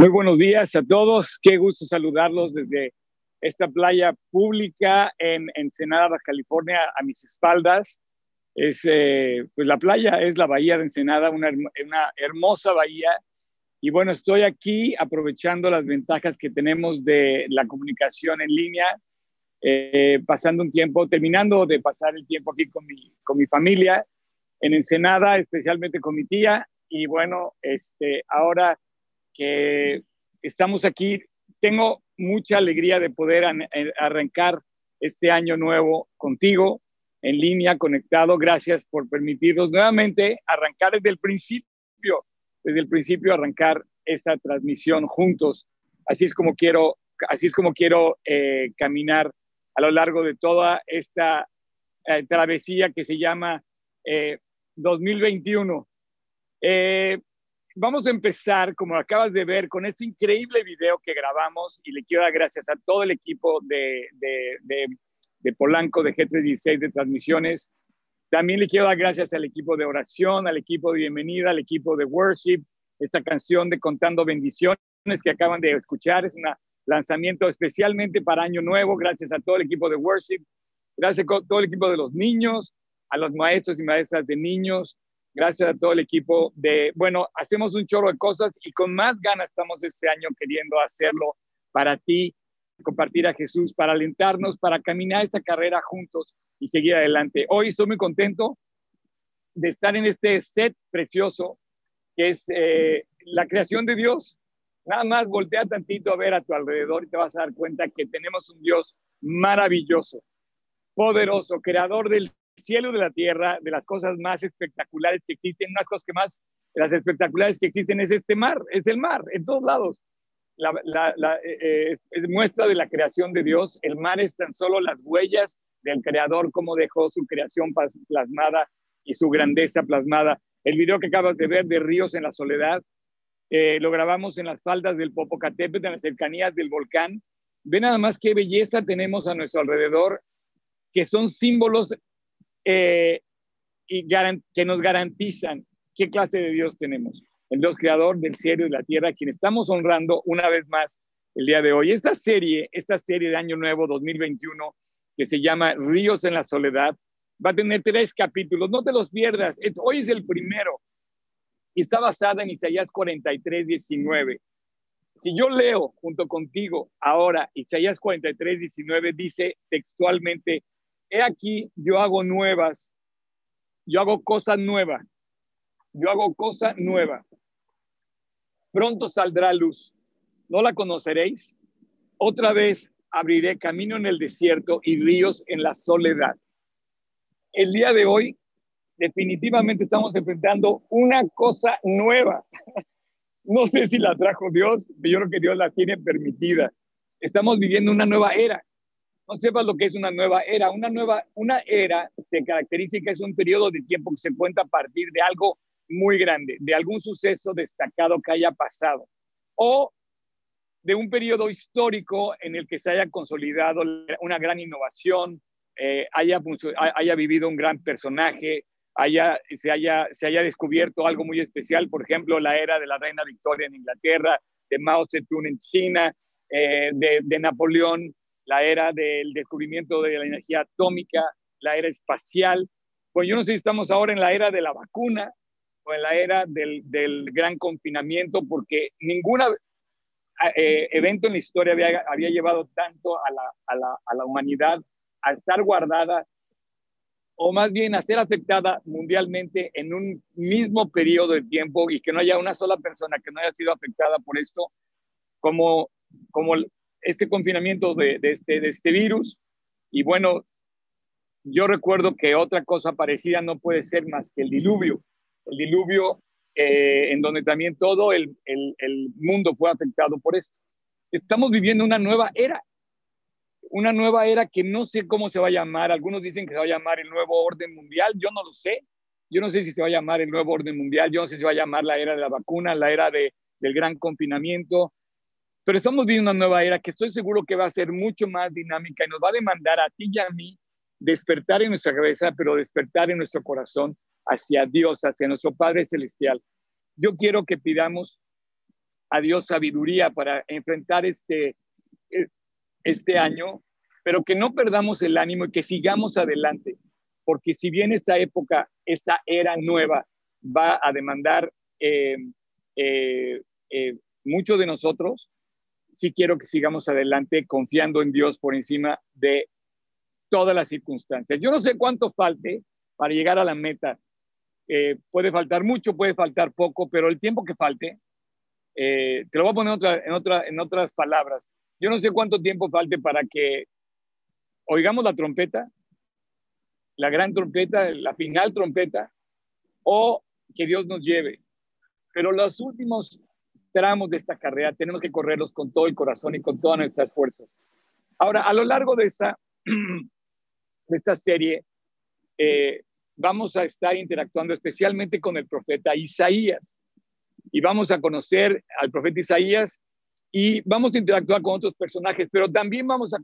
Muy buenos días a todos. Qué gusto saludarlos desde esta playa pública en Ensenada, California, a mis espaldas. Es, eh, pues la playa es la bahía de Ensenada, una, una, hermosa bahía. Y bueno, estoy aquí aprovechando las ventajas que tenemos de la comunicación en línea, eh, pasando un tiempo, terminando de pasar el tiempo aquí con mi, con mi familia en Ensenada, especialmente con mi tía. Y bueno, este, ahora que estamos aquí. Tengo mucha alegría de poder eh, arrancar este año nuevo contigo en línea, conectado. Gracias por permitirnos nuevamente arrancar desde el principio, desde el principio arrancar esta transmisión juntos. Así es como quiero, así es como quiero eh, caminar a lo largo de toda esta eh, travesía que se llama 2021 vamos a empezar, como acabas de ver, con este increíble video que grabamos y le quiero dar gracias a todo el equipo de, de, Polanco, de G316 de transmisiones. También le quiero dar gracias al equipo de oración, al equipo de bienvenida, al equipo de worship. Esta canción de Contando Bendiciones que acaban de escuchar es un lanzamiento especialmente para Año Nuevo. Gracias a todo el equipo de worship, gracias a todo el equipo de los niños, a los maestros y maestras de niños, Gracias a todo el equipo de, bueno, hacemos un chorro de cosas y con más ganas estamos este año queriendo hacerlo para ti, compartir a Jesús, para alentarnos, para caminar esta carrera juntos y seguir adelante. Hoy estoy muy contento de estar en este set precioso que es eh, la creación de Dios. Nada más voltea tantito a ver a tu alrededor y te vas a dar cuenta que tenemos un Dios maravilloso, poderoso, creador del cielo de la tierra, de las cosas más espectaculares que existen, unas cosas que más, las espectaculares que existen es este mar, es el mar, en todos lados. La, eh, eh, es, muestra de la creación de Dios. El mar es tan solo las huellas del creador, cómo dejó su creación plasmada y su grandeza plasmada. El video que acabas de ver de Ríos en la Soledad, eh, lo grabamos en las faldas del Popocatépetl, en las cercanías del volcán. Ve nada más qué belleza tenemos a nuestro alrededor, que son símbolos eh, y que nos garantizan qué clase de Dios tenemos. El Dios creador del cielo y de la tierra, quien estamos honrando una vez más el día de hoy. Esta serie, esta serie de Año Nuevo 2021, que se llama Ríos en la Soledad, va a tener tres capítulos. No te los pierdas. Hoy es el primero y está basada en Isaías 43, 19. Si yo leo junto contigo ahora Isaías 43, 19, dice textualmente, he aquí, yo hago nuevas, yo hago cosas nuevas, yo hago cosas nuevas. Pronto saldrá luz, ¿no la conoceréis? Otra vez abriré camino en el desierto y ríos en la soledad. El día de hoy, definitivamente estamos enfrentando una cosa nueva. No sé si la trajo Dios, pero yo creo que Dios la tiene permitida. Estamos viviendo una nueva era no sepas lo que es una nueva era. Una nueva, una era se caracteriza es un periodo de tiempo que se cuenta a partir de algo muy grande, de algún suceso destacado que haya pasado, o de un periodo histórico en el que se haya consolidado una gran innovación, eh, haya, haya vivido un gran personaje, haya, se, haya, se haya descubierto algo muy especial, por ejemplo, la era de la reina Victoria en Inglaterra, de Mao Zedong en China, eh, de Napoleón la era del descubrimiento de la energía atómica, la era espacial. Pues yo no sé si estamos ahora en la era de la vacuna o en la era del, gran confinamiento, porque ningún eh, evento en la historia había, llevado tanto a la, a la humanidad a estar guardada o más bien a ser afectada mundialmente en un mismo periodo de tiempo y que no haya una sola persona que no haya sido afectada por esto, como, como este confinamiento de, este, de este virus. Y bueno, yo recuerdo que otra cosa parecida no puede ser más que el diluvio. El diluvio eh, en donde también todo el, el, mundo fue afectado por esto. Estamos viviendo una nueva era, una nueva era que no sé cómo se va a llamar. Algunos dicen que se va a llamar el nuevo orden mundial, yo no lo sé. Yo no sé si se va a llamar el nuevo orden mundial, yo no sé si se va a llamar la era de la vacuna, la era de, del gran confinamiento, pero estamos viviendo una nueva era que estoy seguro que va a ser mucho más dinámica y nos va a demandar a ti y a mí despertar en nuestra cabeza, pero despertar en nuestro corazón hacia Dios, hacia nuestro Padre Celestial. Yo quiero que pidamos a Dios sabiduría para enfrentar este, eh, este año, pero que no perdamos el ánimo y que sigamos adelante, porque si bien esta época, esta era nueva, va a demandar eh, eh, mucho de nosotros, sí quiero que sigamos adelante confiando en Dios por encima de todas las circunstancias. Yo no sé cuánto falte para llegar a la meta. puede faltar mucho, puede faltar poco, pero el tiempo que falte, te lo voy a poner otra, en, otra, en otras palabras. Yo no sé cuánto tiempo falte para que oigamos la trompeta, la gran trompeta, la final trompeta, o que Dios nos lleve. Pero los últimos tramos de esta carrera tenemos que correrlos con todo el corazón y con todas nuestras fuerzas. Ahora, a lo largo de esta, de esta serie, eh, vamos a estar interactuando especialmente con el profeta Isaías. Y vamos a conocer al profeta Isaías y vamos a interactuar con otros personajes, pero también vamos a,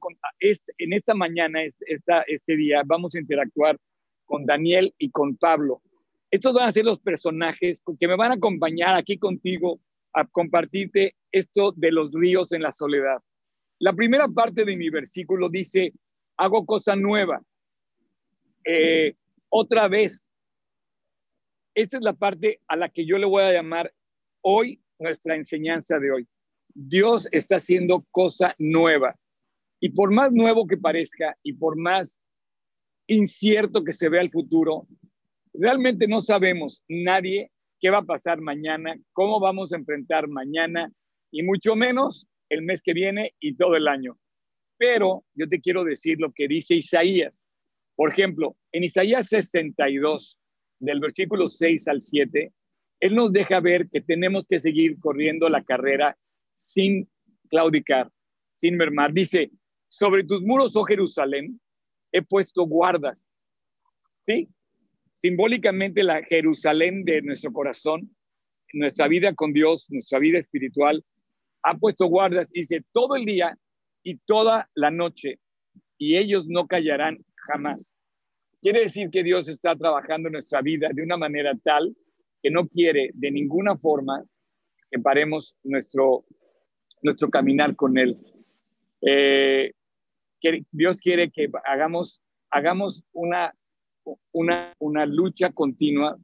en esta mañana, este, este día, vamos a interactuar con Daniel y con Pablo. Estos van a ser los personajes que me van a acompañar aquí contigo a compartirte esto de los ríos en la soledad. La primera parte de mi versículo dice, hago cosa nueva. Eh, otra vez. Esta es la parte a la que yo le voy a llamar hoy nuestra enseñanza de hoy. Dios está haciendo cosa nueva. Y por más nuevo que parezca y por más incierto que se vea el futuro, realmente no sabemos nadie qué va a pasar mañana, cómo vamos a enfrentar mañana y mucho menos el mes que viene y todo el año. Pero yo te quiero decir lo que dice Isaías. Por ejemplo, en Isaías 62, del versículo 6 al 7, él nos deja ver que tenemos que seguir corriendo la carrera sin claudicar, sin mermar. Dice, sobre tus muros, oh Jerusalén, he puesto guardas. ¿Sí? Simbólicamente la Jerusalén de nuestro corazón, nuestra vida con Dios, nuestra vida espiritual, ha puesto guardas, dice, todo el día y toda la noche, y ellos no callarán jamás. Quiere decir que Dios está trabajando nuestra vida de una manera tal que no quiere de ninguna forma que paremos nuestro nuestro caminar con Él. Eh, que Dios quiere que hagamos, hagamos una, una, una lucha continua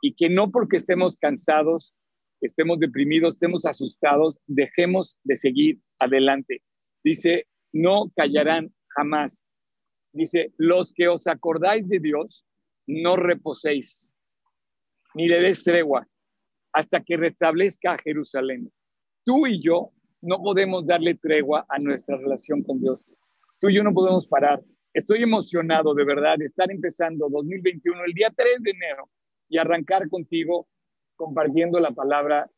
y que no porque estemos cansados, estemos deprimidos, estemos asustados, dejemos de seguir adelante. Dice, no callarán jamás. Dice, los que os acordáis de Dios, no reposéis, ni le des tregua, hasta que restablezca Jerusalén. Tú y yo no podemos darle tregua a nuestra relación con Dios. Tú y yo no podemos parar. Estoy emocionado de verdad de estar empezando 2021 el día 3 de enero y arrancar contigo compartiendo la palabra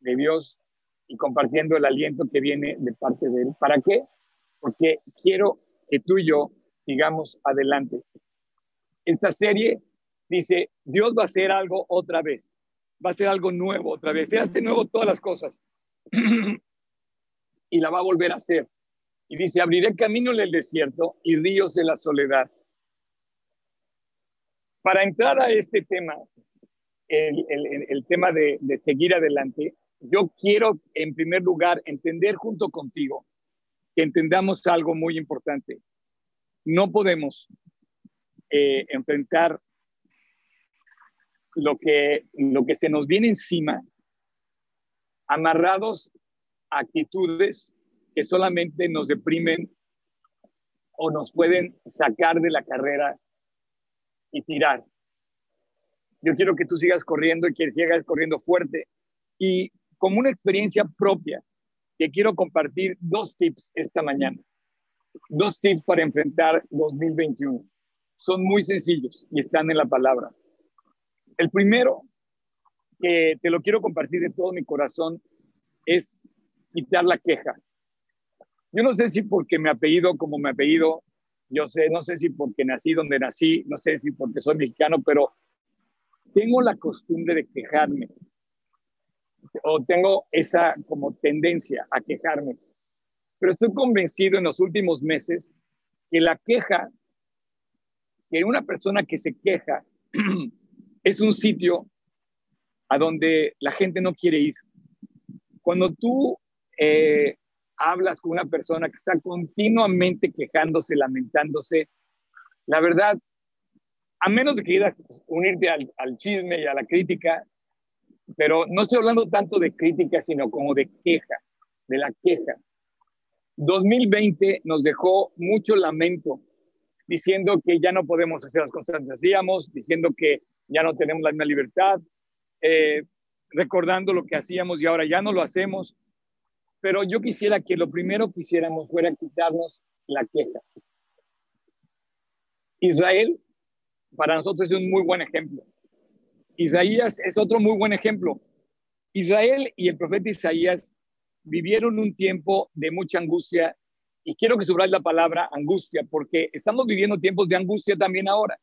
de Dios y compartiendo el aliento que viene de parte de Él. ¿Para qué? Porque quiero que tú y yo sigamos adelante. Esta serie dice, Dios va a hacer algo otra vez, va a hacer algo nuevo otra vez, se hace nuevo todas las cosas. y la va a volver a hacer. Y dice, abriré camino en el desierto y ríos de la soledad. Para entrar a este tema, el, tema de, seguir adelante, yo quiero en primer lugar entender junto contigo que entendamos algo muy importante. No podemos eh, enfrentar lo que, lo que se nos viene encima amarrados actitudes que solamente nos deprimen o nos pueden sacar de la carrera y tirar. Yo quiero que tú sigas corriendo y que sigas corriendo fuerte. Y como una experiencia propia, que quiero compartir dos tips esta mañana. Dos tips para enfrentar 2021. Son muy sencillos y están en la palabra. El primero, que te lo quiero compartir de todo mi corazón, es quitar la queja. Yo no sé si porque me apellido como me apellido, yo sé, no sé si porque nací donde nací, no sé si porque soy mexicano, pero tengo la costumbre de quejarme o tengo esa como tendencia a quejarme. Pero estoy convencido en los últimos meses que la queja, que una persona que se queja es un sitio a donde la gente no quiere ir Cuando tú eh, hablas con una persona que está continuamente quejándose, lamentándose, la verdad, a menos de que quieras unirte al, chisme y a la crítica, pero no estoy hablando tanto de crítica, sino como de queja, de la queja. 2020 nos dejó mucho lamento, diciendo que ya no podemos hacer las cosas que hacíamos, diciendo que ya no tenemos la misma libertad, eh, recordando lo que hacíamos y ahora ya no lo hacemos. Pero yo quisiera que lo primero que hiciéramos fuera quitarnos la queja. Israel, para nosotros es un muy buen ejemplo. Isaías es otro muy buen ejemplo. Israel y el profeta Isaías vivieron un tiempo de mucha angustia y quiero que subrayes la palabra angustia porque estamos viviendo tiempos de angustia también ahora.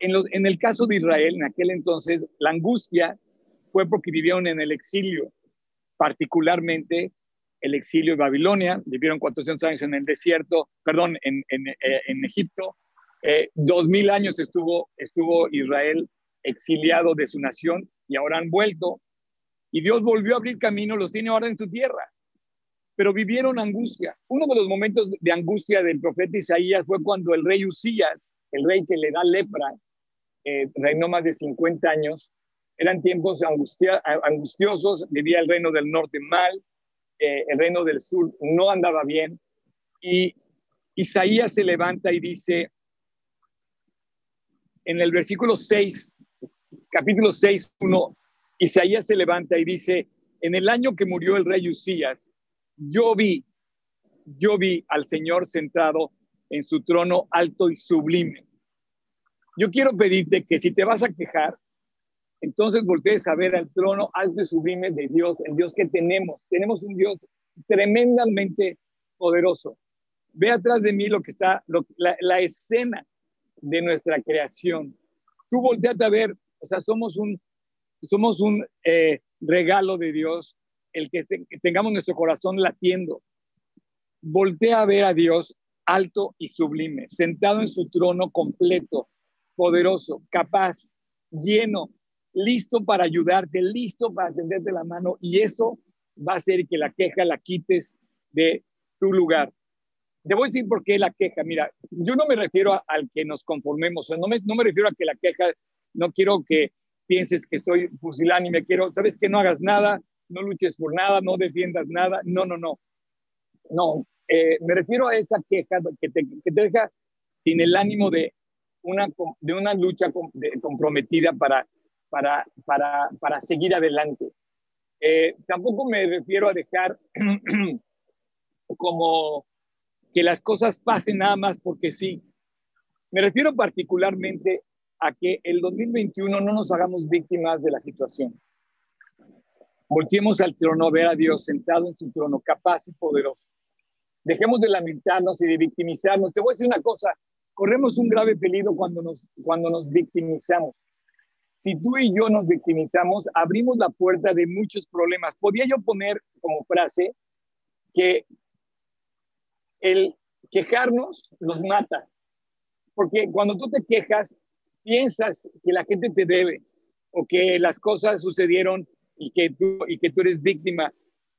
En, en el caso de Israel, en aquel entonces, la angustia fue porque vivieron en el exilio, particularmente el exilio de Babilonia, vivieron 400 años en el desierto, perdón, en, en, eh, en Egipto, eh, dos mil años estuvo, estuvo Israel exiliado de su nación y ahora han vuelto. Y Dios volvió a abrir camino, los tiene ahora en su tierra. Pero vivieron angustia. Uno de los momentos de angustia del profeta Isaías fue cuando el rey Usías, el rey que le da lepra, eh, reinó más de 50 años. Eran tiempos angustia, angustiosos, vivía el reino del norte mal, el reino del sur no andaba bien. Y Isaías se levanta y dice, en el versículo 6, capítulo 6, 1, Isaías se levanta y dice, en el año que murió el rey Usías, yo vi, yo vi al Señor sentado en su trono alto y sublime. Yo quiero pedirte que si te vas a quejar, entonces voltees a ver al trono alto y sublime de Dios, el Dios que tenemos. Tenemos un Dios tremendamente poderoso. Ve atrás de mí lo que está, la, la escena de nuestra creación. Tú volteate a ver, o sea, somos un, somos un eh, regalo de Dios, el que, tengamos nuestro corazón latiendo. Voltea a ver a Dios alto y sublime, sentado en su trono completo, poderoso, capaz, lleno, listo para ayudarte, listo para tenderte la mano y eso va a hacer que la queja la quites de tu lugar. Te voy a decir por qué la queja. Mira, yo no me refiero al que nos conformemos, no me, no me refiero a que la queja, no quiero que pienses que estoy me quiero, sabes que no hagas nada, no luches por nada, no defiendas nada. No, no, no. No, eh, me refiero a esa queja que te, que te, deja sin el ánimo de una, de una lucha comprometida para, para, para, para seguir adelante. Eh, tampoco me refiero a dejar como que las cosas pasen nada más porque sí. Me refiero particularmente a que el 2021 no nos hagamos víctimas de la situación. Volteemos al trono a ver a Dios sentado en su trono, capaz y poderoso. Dejemos de lamentarnos y de victimizarnos. Te voy a decir una cosa, corremos un grave peligro cuando nos, cuando nos victimizamos. Si tú y yo nos victimizamos, abrimos la puerta de muchos problemas. Podía yo poner como frase que el quejarnos nos mata. Porque cuando tú te quejas, piensas que la gente te debe o que las cosas sucedieron y que tú, y que tú eres víctima.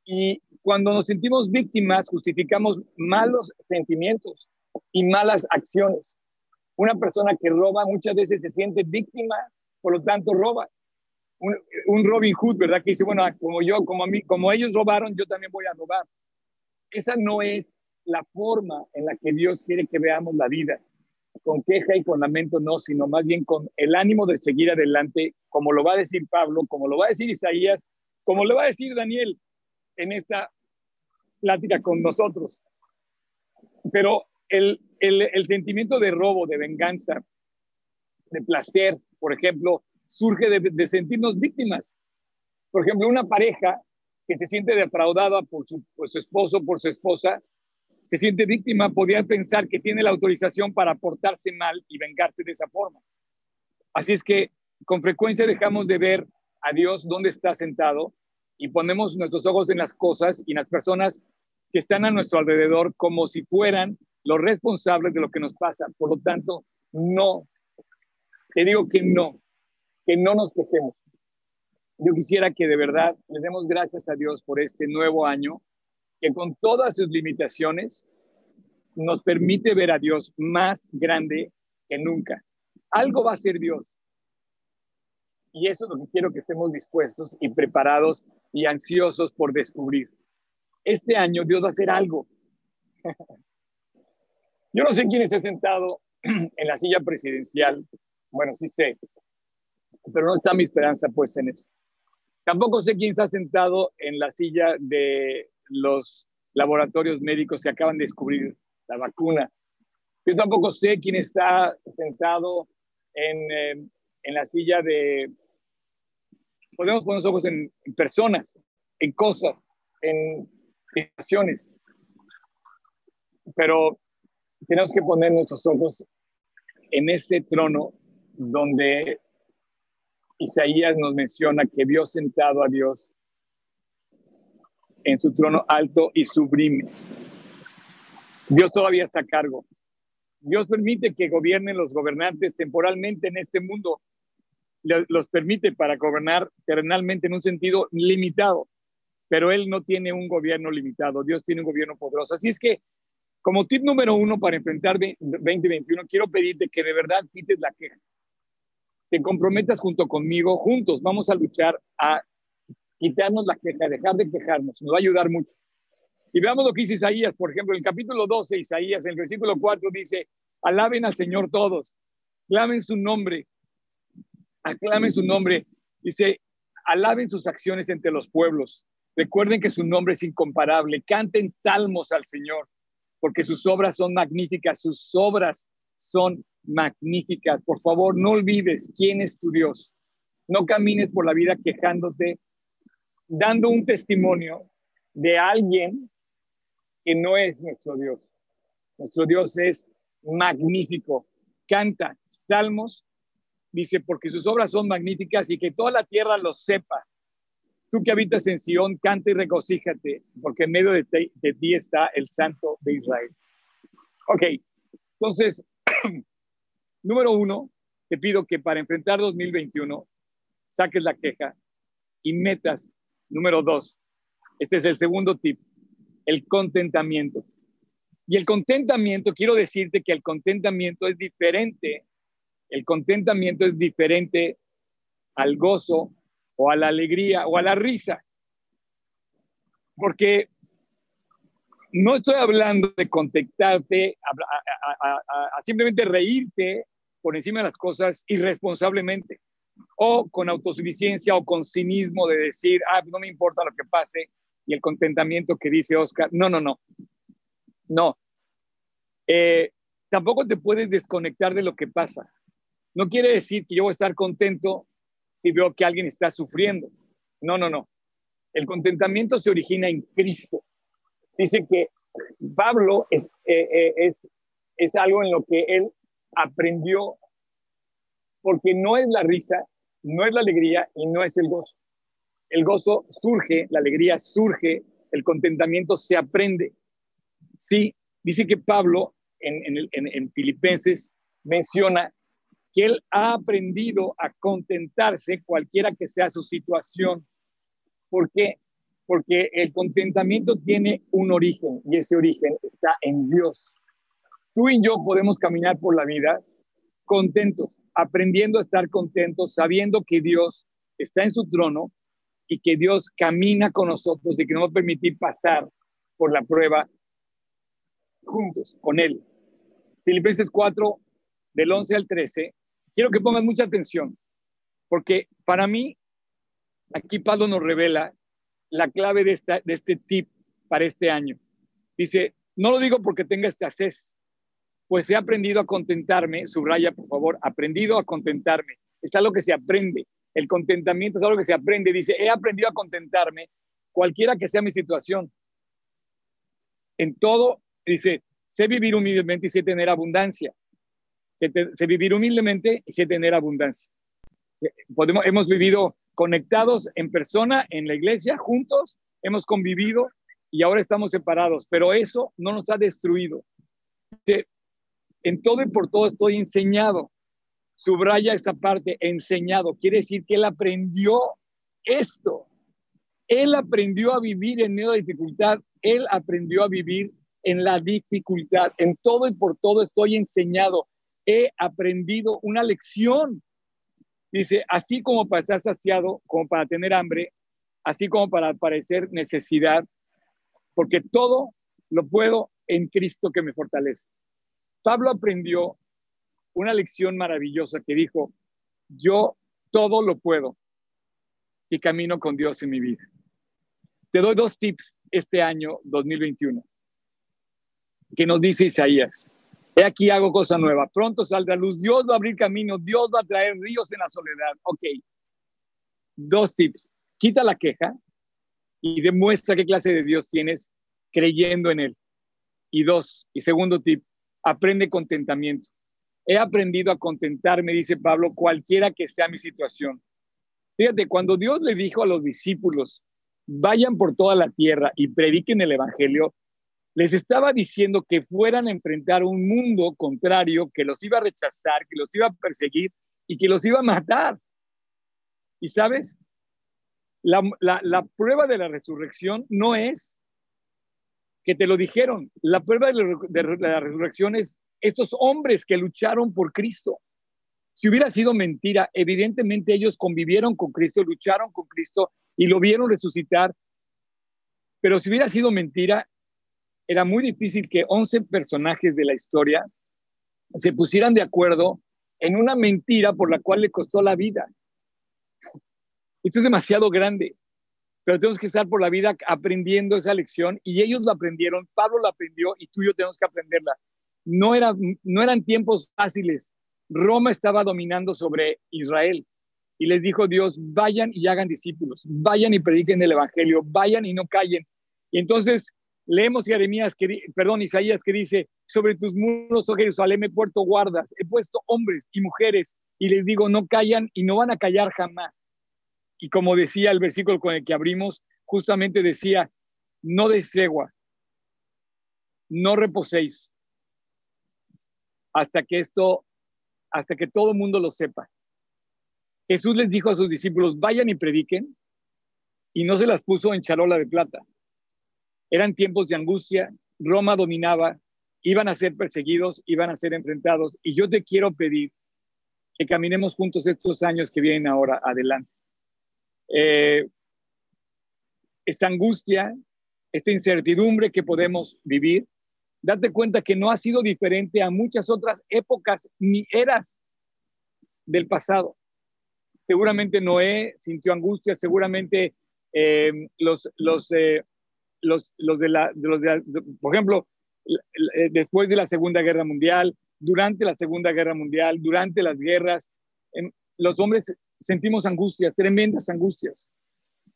Y cuando nos sentimos víctimas, justificamos malos sentimientos y malas acciones. Una persona que roba muchas veces se siente víctima, por lo tanto roba. Un, un Robin Hood, ¿verdad? Que dice, bueno, como yo, como a mí, como ellos robaron, yo también voy a robar. Esa no es la forma en la que Dios quiere que veamos la vida, con queja y con lamento no, sino más bien con el ánimo de seguir adelante, como lo va a decir Pablo, como lo va a decir Isaías, como lo va a decir Daniel en esta plática con nosotros. Pero el, el, sentimiento de robo, de venganza, de placer, por ejemplo, surge de, sentirnos víctimas. Por ejemplo, una pareja que se siente defraudada por su, por su esposo, por su esposa, se siente víctima, podría pensar que tiene la autorización para portarse mal y vengarse de esa forma. Así es que con frecuencia dejamos de ver a Dios dónde está sentado y ponemos nuestros ojos en las cosas y en las personas que están a nuestro alrededor como si fueran los responsables de lo que nos pasa. Por lo tanto, no, te digo que no, que no nos quejemos. yo quisiera que de verdad le demos gracias a Dios por este nuevo año, que con todas sus limitaciones nos permite ver a Dios más grande que nunca. Algo va a ser Dios. Y eso es lo que quiero que estemos dispuestos y preparados y ansiosos por descubrir. Este año Dios va a hacer algo. Yo no sé quién está sentado en la silla presidencial. Bueno, sí sé, pero no está mi esperanza puesta en eso. Tampoco sé quién está sentado en la silla de los laboratorios médicos que acaban de descubrir la vacuna. Yo tampoco sé quién está sentado en, eh, en la silla de... Podemos poner los ojos en, personas, en cosas, en situaciones. Pero tenemos que poner nuestros ojos en ese trono donde Isaías nos menciona que vio sentado a Dios en su trono alto y sublime. Dios todavía está a cargo. Dios permite que gobiernen los gobernantes temporalmente en este mundo. Los permite para gobernar terrenalmente en un sentido limitado, pero Él no tiene un gobierno limitado. Dios tiene un gobierno poderoso. Así es que, como tip número uno para enfrentar 2021, quiero pedirte que de verdad quites la queja te comprometas junto conmigo, juntos vamos a luchar a quitarnos la queja, dejar de quejarnos, nos va a ayudar mucho. Y veamos lo que dice Isaías, por ejemplo, en el capítulo 12, Isaías, en el versículo 4 dice, alaben al Señor todos, clamen su nombre, aclamen su nombre. Dice, alaben sus acciones entre los pueblos, recuerden que su nombre es incomparable, canten salmos al Señor, porque sus obras son magníficas, sus obras son magníficas. Por favor, no olvides quién es tu Dios. No camines por la vida quejándote, dando un testimonio de alguien que no es nuestro Dios. Nuestro Dios es magnífico. Canta salmos, dice, porque sus obras son magníficas y que toda la tierra lo sepa. Tú que habitas en Sion, canta y regocíjate, porque en medio de, de ti está el Santo de Israel. Ok, entonces Número uno, te pido que para enfrentar 2021 saques la queja y metas. Número dos, este es el segundo tip, el contentamiento. Y el contentamiento, quiero decirte que el contentamiento es diferente. El contentamiento es diferente al gozo o a la alegría o a la risa. Porque no estoy hablando de contentarte, a, simplemente reírte por encima de las cosas irresponsablemente, o con autosuficiencia o con cinismo de decir, ah, no me importa lo que pase, y el contentamiento que dice Oscar. No, no, no. No. Eh, tampoco te puedes desconectar de lo que pasa. No quiere decir que yo voy a estar contento si veo que alguien está sufriendo. No, no, no. El contentamiento se origina en Cristo. Dice que Pablo es, eh, eh, es, es algo en lo que él aprendió, porque no es la risa, no es la alegría y no es el gozo. El gozo surge, la alegría surge, el contentamiento se aprende. Sí, dice que Pablo en, en, en Filipenses menciona que él ha aprendido a contentarse cualquiera que sea su situación. ¿Por qué? Porque el contentamiento tiene un origen y ese origen está en Dios tú y yo podemos caminar por la vida contentos, aprendiendo a estar contentos, sabiendo que Dios está en su trono y que Dios camina con nosotros y que nos va a permitir pasar por la prueba juntos con Él. Filipenses 4, del 11 al 13. Quiero que pongan mucha atención, porque para mí, aquí Pablo nos revela la clave de, este tip para este año. Dice, no lo digo porque tenga escasez, pues he aprendido a contentarme, subraya por favor, aprendido a contentarme. Es algo que se aprende. El contentamiento es algo que se aprende. Dice, he aprendido a contentarme cualquiera que sea mi situación. En todo, dice, sé vivir humildemente y sé tener abundancia. Sé, vivir humildemente y sé tener abundancia. Podemos, hemos vivido conectados en persona, en la iglesia, juntos, hemos convivido y ahora estamos separados, pero eso no nos ha destruido. En todo y por todo estoy enseñado. Subraya esta parte, enseñado. Quiere decir que él aprendió esto. Él aprendió a vivir en medio de dificultad. Él aprendió a vivir en la dificultad. En todo y por todo estoy enseñado. He aprendido una lección. Dice, así como para estar saciado, como para tener hambre, así como para parecer necesidad, porque todo lo puedo en Cristo que me fortalece. Pablo aprendió una lección maravillosa que dijo, yo todo lo puedo y camino con Dios en mi vida. Te doy dos tips este año 2021 que nos dice Isaías. He aquí hago cosa nueva. Pronto saldrá luz. Dios va a abrir camino. Dios va a traer ríos en la soledad. Ok. Dos tips. Quita la queja y demuestra qué clase de Dios tienes creyendo en Él. Y dos, y segundo tip, aprende contentamiento. He aprendido a contentarme, dice Pablo, cualquiera que sea mi situación. Fíjate, cuando Dios le dijo a los discípulos, vayan por toda la tierra y prediquen el Evangelio, les estaba diciendo que fueran a enfrentar un mundo contrario que los iba a rechazar, que los iba a perseguir y que los iba a matar. Y sabes, la, prueba de la resurrección no es que te lo dijeron, la prueba de la, de la resurrección es estos hombres que lucharon por Cristo. Si hubiera sido mentira, evidentemente ellos convivieron con Cristo, lucharon con Cristo y lo vieron resucitar. Pero si hubiera sido mentira, era muy difícil que 11 personajes de la historia se pusieran de acuerdo en una mentira por la cual le costó la vida. Esto es demasiado grande, pero tenemos que estar por la vida aprendiendo esa lección y ellos lo aprendieron, Pablo la aprendió y tú y yo tenemos que aprenderla. No, era, no eran tiempos fáciles. Roma estaba dominando sobre Israel y les dijo Dios, vayan y hagan discípulos, vayan y prediquen el Evangelio, vayan y no callen. Y entonces Leemos Jeremías, que, perdón, Isaías que dice, sobre tus muros, oh Jerusalén, he puesto guardas, he puesto hombres y mujeres, y les digo, no callan y no van a callar jamás. Y como decía el versículo con el que abrimos, justamente decía, no desegua, no reposéis, hasta que esto, hasta que todo el mundo lo sepa. Jesús les dijo a sus discípulos, vayan y prediquen, y no se las puso en charola de plata eran tiempos de angustia, Roma dominaba, iban a ser perseguidos, iban a ser enfrentados. Y yo te quiero pedir que caminemos juntos estos años que vienen ahora adelante. Eh, esta angustia, esta incertidumbre que podemos vivir, date cuenta que no ha sido diferente a muchas otras épocas ni eras del pasado. Seguramente Noé sintió angustia, seguramente eh, los, los eh, los, los de la, los por ejemplo, eh, después de la Segunda Guerra Mundial, durante la Segunda Guerra Mundial, durante las guerras, los hombres sentimos angustias, tremendas angustias.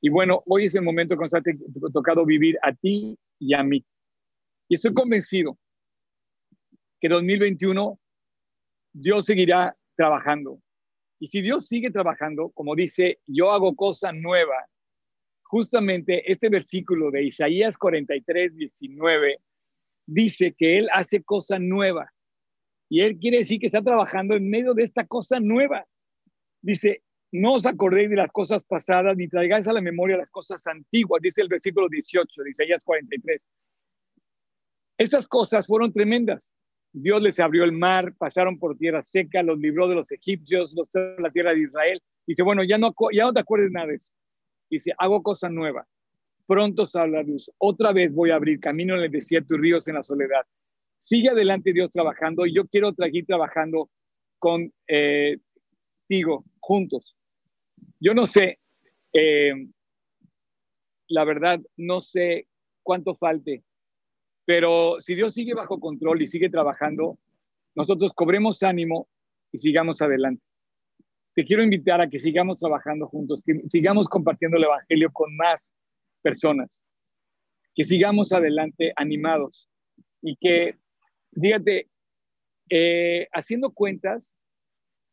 Y bueno, hoy es el momento que nos ha tocado vivir a ti y a mí. Y estoy convencido que 2021 Dios seguirá trabajando. Y si Dios sigue trabajando, como dice, yo hago cosa nueva, justamente este versículo de Isaías 43, 19 dice que Él hace cosa nueva. Y Él quiere decir que está trabajando en medio de esta cosa nueva. Dice, no os acordéis de las cosas pasadas ni traigáis a la memoria las cosas antiguas, dice el versículo 18 de Isaías 43. Estas cosas fueron tremendas. Dios les abrió el mar, pasaron por tierra seca, los libró de los egipcios, los trajo a la tierra de Israel. Dice, bueno, ya no, ya no te acuerdes nada de eso. Dice, hago cosa nueva. Pronto sale la luz. Otra vez voy a abrir camino en el desierto y ríos en la soledad. Sigue adelante Dios trabajando y yo quiero seguir trabajando con eh, juntos. Yo no sé, eh, la verdad, no sé cuánto falte, pero si Dios sigue bajo control y sigue trabajando, nosotros cobremos ánimo y sigamos adelante te quiero invitar a que sigamos trabajando juntos, que sigamos compartiendo el Evangelio con más personas, que sigamos adelante animados y que, fíjate, eh, haciendo cuentas,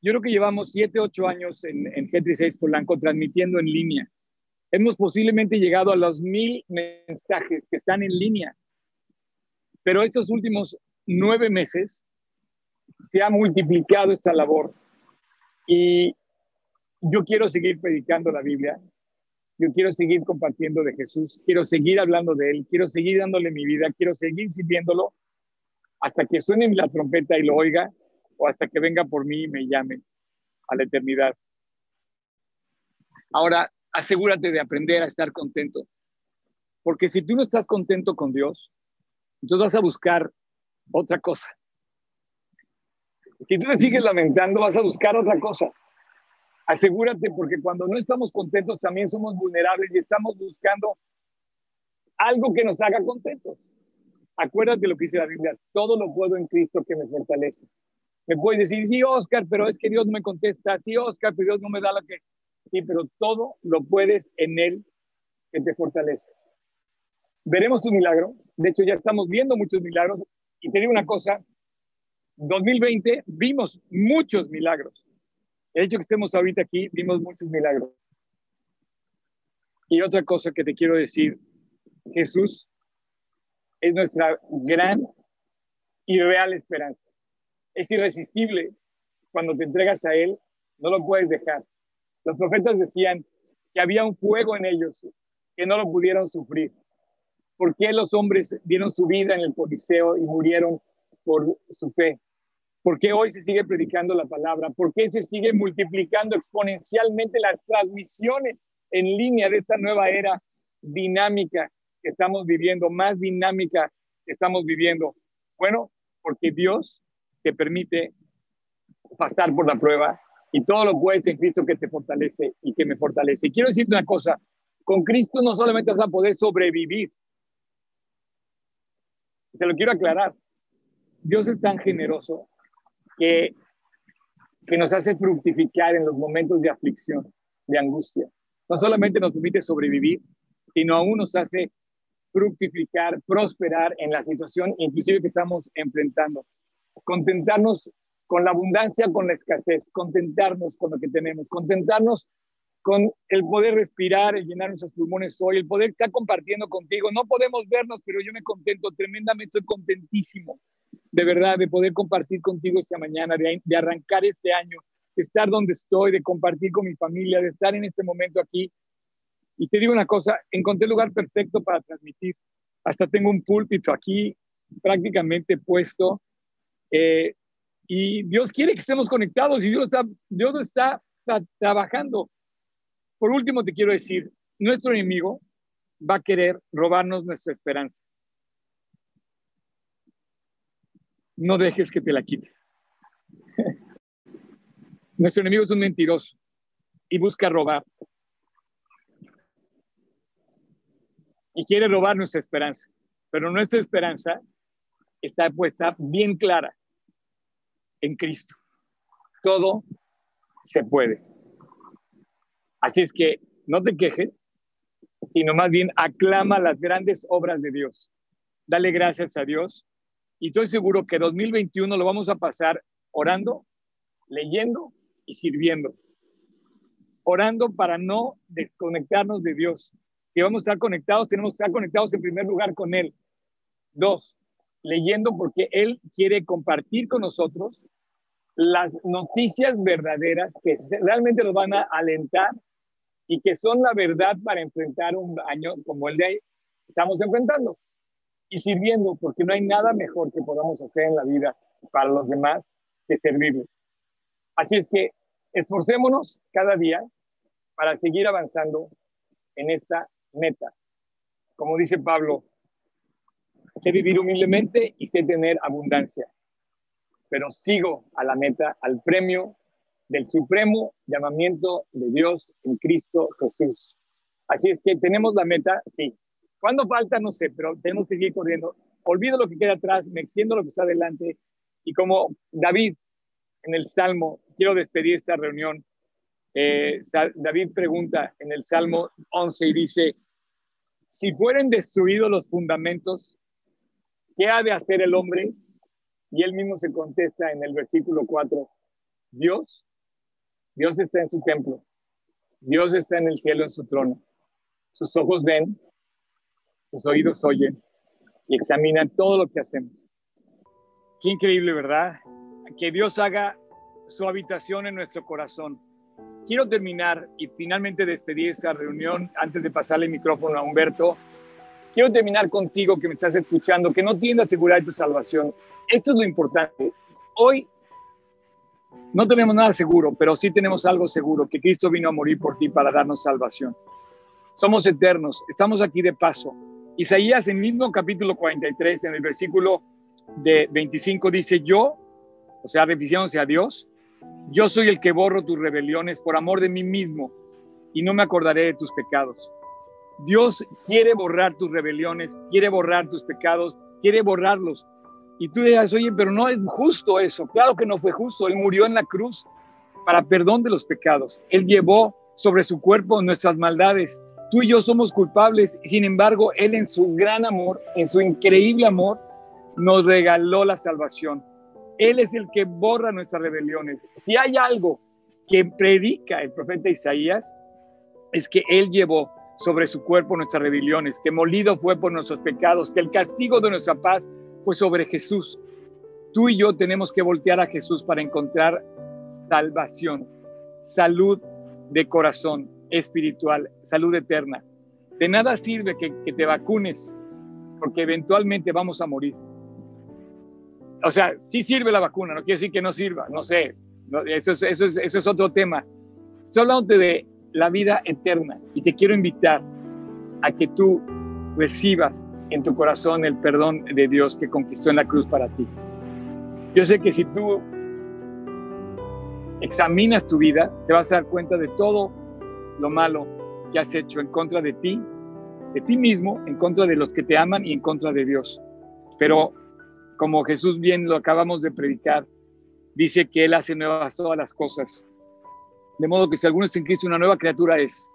yo creo que llevamos siete, ocho años en, en G36 Polanco transmitiendo en línea. Hemos posiblemente llegado a los mil mensajes que están en línea, pero estos últimos nueve meses se ha multiplicado esta labor y yo quiero seguir predicando la Biblia. Yo quiero seguir compartiendo de Jesús, quiero seguir hablando de Él, quiero seguir dándole mi vida, quiero seguir sirviéndolo hasta que suene la trompeta y lo oiga o hasta que venga por mí y me llame a la eternidad. Ahora, asegúrate de aprender a estar contento, porque si tú no estás contento con Dios, entonces vas a buscar otra cosa. Si tú te sigues lamentando, vas a buscar otra cosa. Asegúrate, porque cuando no estamos contentos también somos vulnerables y estamos buscando algo que nos haga contentos. Acuérdate lo que dice la Biblia, todo lo puedo en Cristo que me fortalece. Me puedes decir, sí, Oscar, pero es que Dios me contesta. Sí, Oscar, pero Dios no me da lo que... Sí, pero todo lo puedes en Él que te fortalece. Veremos tu milagro. De hecho, ya estamos viendo muchos milagros. Y te digo una cosa, 2020 vimos muchos milagros. El hecho que estemos ahorita aquí, vimos muchos milagros. Y otra cosa que te quiero decir, Jesús es nuestra gran y real esperanza. Es irresistible. Cuando te entregas a Él, no lo puedes dejar. Los profetas decían que había un fuego en ellos, que no lo pudieron sufrir. ¿Por qué los hombres dieron su vida en el Coliseo y murieron por su fe? ¿Por qué hoy se sigue predicando la palabra? ¿Por qué se sigue multiplicando exponencialmente las transmisiones en línea de esta nueva era dinámica que estamos viviendo, más dinámica que estamos viviendo? Bueno, porque Dios te permite pasar por la prueba y todo lo puedes en Cristo que te fortalece y que me fortalece. Y quiero decirte una cosa, con Cristo no solamente vas a poder sobrevivir, te lo quiero aclarar, Dios es tan generoso que, nos hace fructificar en los momentos de aflicción, de angustia. No solamente nos permite sobrevivir, sino aún nos hace fructificar, prosperar en la situación inclusive que estamos enfrentando. Contentarnos con la abundancia, con la escasez, contentarnos con lo que tenemos, contentarnos con el poder respirar, el llenar nuestros pulmones hoy, el poder estar compartiendo contigo. No podemos vernos, pero yo me contento tremendamente, estoy contentísimo de verdad, de poder compartir contigo esta mañana, de, arrancar este año, de estar donde estoy, de compartir con mi familia, de estar en este momento aquí. Y te digo una cosa, encontré el lugar perfecto para transmitir. Hasta tengo un púlpito aquí prácticamente puesto. Eh, y Dios quiere que estemos conectados y Dios está, Dios está trabajando. Por último, te quiero decir, nuestro enemigo va a querer robarnos nuestra esperanza. No dejes que te la quite. Nuestro enemigo es un mentiroso y busca robar. Y quiere robar nuestra esperanza. Pero nuestra esperanza está puesta bien clara en Cristo. Todo se puede. Así es que no te quejes, sino más bien aclama las grandes obras de Dios. Dale gracias a Dios y estoy seguro que 2021 lo vamos a pasar orando, leyendo y sirviendo. Orando para no desconectarnos de Dios. Si vamos a estar conectados, tenemos que estar conectados en primer lugar con Él. Dos, leyendo porque Él quiere compartir con nosotros las noticias verdaderas que realmente nos van a alentar y que son la verdad para enfrentar un año como el de ahí estamos enfrentando y sirviendo, porque no hay nada mejor que podamos hacer en la vida para los demás que servirles. Así es que esforcémonos cada día para seguir avanzando en esta meta. Como dice Pablo, sé vivir humildemente y sé tener abundancia, pero sigo a la meta, al premio del supremo llamamiento de Dios en Cristo Jesús. Así es que tenemos la meta, sí, ¿Cuándo falta? No sé, pero tenemos que seguir corriendo. Olvido lo que queda atrás, me extiendo lo que está adelante. Y como David en el Salmo, quiero despedir esta reunión. Eh, David pregunta en el Salmo 11 y dice, si fueren destruidos los fundamentos, ¿qué ha de hacer el hombre? Y él mismo se contesta en el versículo 4, Dios, Dios está en su templo, Dios está en el cielo en su trono, sus ojos ven, sus oídos oyen y examinan todo lo que hacemos. Qué increíble, ¿verdad? Que Dios haga su habitación en nuestro corazón. quiero terminar y finalmente despedir esta reunión antes de pasarle el micrófono a Humberto. Quiero terminar contigo que me estás escuchando, que no tienes asegurar tu salvación. Esto es lo importante. Hoy no tenemos nada seguro, pero sí tenemos algo seguro, que Cristo vino a morir por ti para darnos salvación. Somos eternos, estamos aquí de paso. Isaías en el mismo capítulo 43, en el versículo de 25, dice, yo, o sea, refiriéndose a Dios, yo soy el que borro tus rebeliones por amor de mí mismo y no me acordaré de tus pecados. Dios quiere borrar tus rebeliones, quiere borrar tus pecados, quiere borrarlos. Y tú dirás, oye, pero no es justo eso. Claro que no fue justo. Él murió en la cruz para perdón de los pecados. Él llevó sobre su cuerpo nuestras maldades. Tú y yo somos culpables. Sin embargo, Él en su gran amor, en su increíble amor, nos regaló la salvación. Él es el que borra nuestras rebeliones. Si hay algo que predica el profeta Isaías, es que Él llevó sobre su cuerpo nuestras rebeliones, que molido fue por nuestros pecados, que el castigo de nuestra paz fue sobre Jesús. Tú y yo tenemos que voltear a Jesús para encontrar salvación, salud de corazón espiritual, salud eterna. De nada sirve que, te vacunes, porque eventualmente vamos a morir. O sea, sí sirve la vacuna, no quiere decir que no sirva, no sé, eso, es, eso, eso es otro tema. Hablando de la vida eterna y te quiero invitar a que tú recibas en tu corazón el perdón de Dios que conquistó en la cruz para ti. Yo sé que si tú examinas tu vida, te vas a dar cuenta de todo lo malo que has hecho en contra de ti, de ti mismo, en contra de los que te aman y en contra de Dios. Pero como Jesús bien lo acabamos de predicar, dice que Él hace nuevas todas las cosas. De modo que si alguno está en Cristo, una nueva criatura es.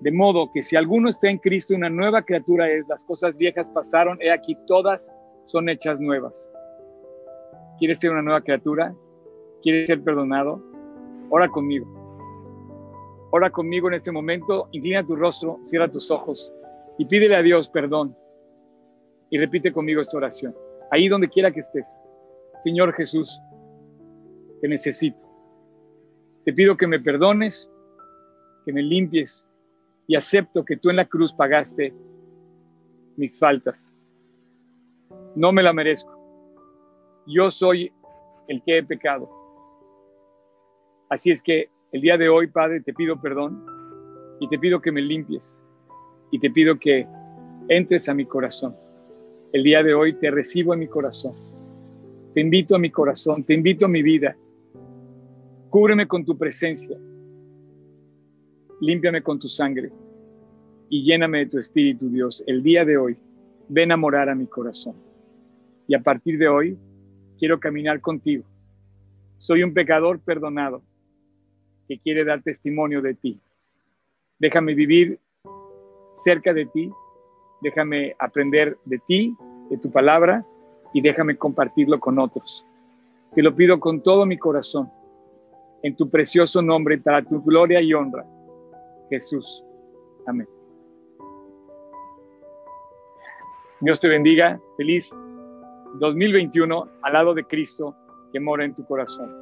De modo que si alguno está en Cristo, una nueva criatura es, las cosas viejas pasaron, he aquí todas son hechas nuevas. ¿Quieres ser una nueva criatura? ¿Quieres ser perdonado? Ora conmigo. Ora conmigo en este momento, inclina tu rostro, cierra tus ojos y pídele a Dios perdón. Y repite conmigo esta oración. Ahí donde quiera que estés. Señor Jesús, te necesito. Te pido que me perdones, que me limpies y acepto que tú en la cruz pagaste mis faltas. No me la merezco. Yo soy el que he pecado. Así es que el día de hoy, Padre, te pido perdón y te pido que me limpies y te pido que entres a mi corazón. El día de hoy te recibo en mi corazón. Te invito a mi corazón, te invito a mi vida. Cúbreme con tu presencia límpiame con tu sangre y lléname de tu espíritu, Dios. El día de hoy, ven a morar a mi corazón. Y a partir de hoy, quiero caminar contigo. Soy un pecador perdonado que quiere dar testimonio de ti. Déjame vivir cerca de ti, déjame aprender de ti, de tu palabra, y déjame compartirlo con otros. Te lo pido con todo mi corazón, en tu precioso nombre, para tu gloria y honra. Jesús. Amén. Dios te bendiga. Feliz 2021 al lado de Cristo que mora en tu corazón.